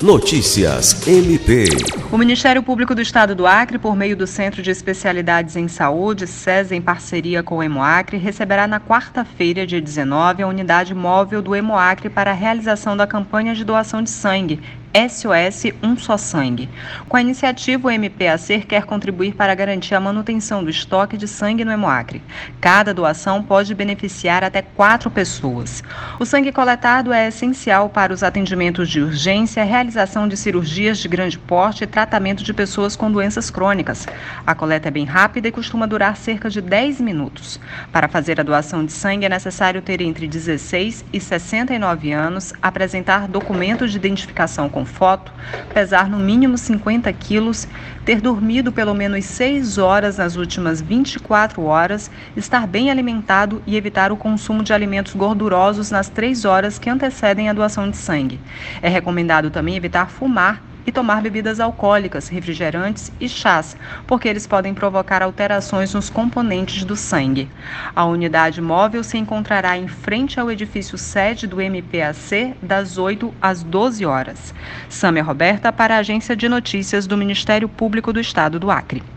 Notícias MP. O Ministério Público do Estado do Acre, por meio do Centro de Especialidades em Saúde, SES, em parceria com o Hemoacre, receberá na quarta-feira, dia 19, a unidade móvel do Hemoacre para a realização da campanha de doação de sangue SOS Um Só Sangue. Com a iniciativa, o MPAC quer contribuir para garantir a manutenção do estoque de sangue no Hemoacre. Cada doação pode beneficiar até quatro pessoas. O sangue coletado é essencial para os atendimentos de urgência, realização de cirurgias de grande porte e tratamento de pessoas com doenças crônicas. A coleta é bem rápida e costuma durar cerca de 10 minutos. Para fazer a doação de sangue é necessário ter entre 16 e 69 anos, apresentar documento de identificação com foto, pesar no mínimo 50 quilos, ter dormido pelo menos 6 horas nas últimas 24 horas, estar bem alimentado e evitar o consumo de alimentos gordurosos nas 3 horas que antecedem a doação de sangue. É recomendado também evitar fumar e tomar bebidas alcoólicas, refrigerantes e chás, porque eles podem provocar alterações nos componentes do sangue. A unidade móvel se encontrará em frente ao edifício sede do MPAC das 8 às 12 horas. Sâmia Roberta para a Agência de Notícias do Ministério Público do Estado do Acre.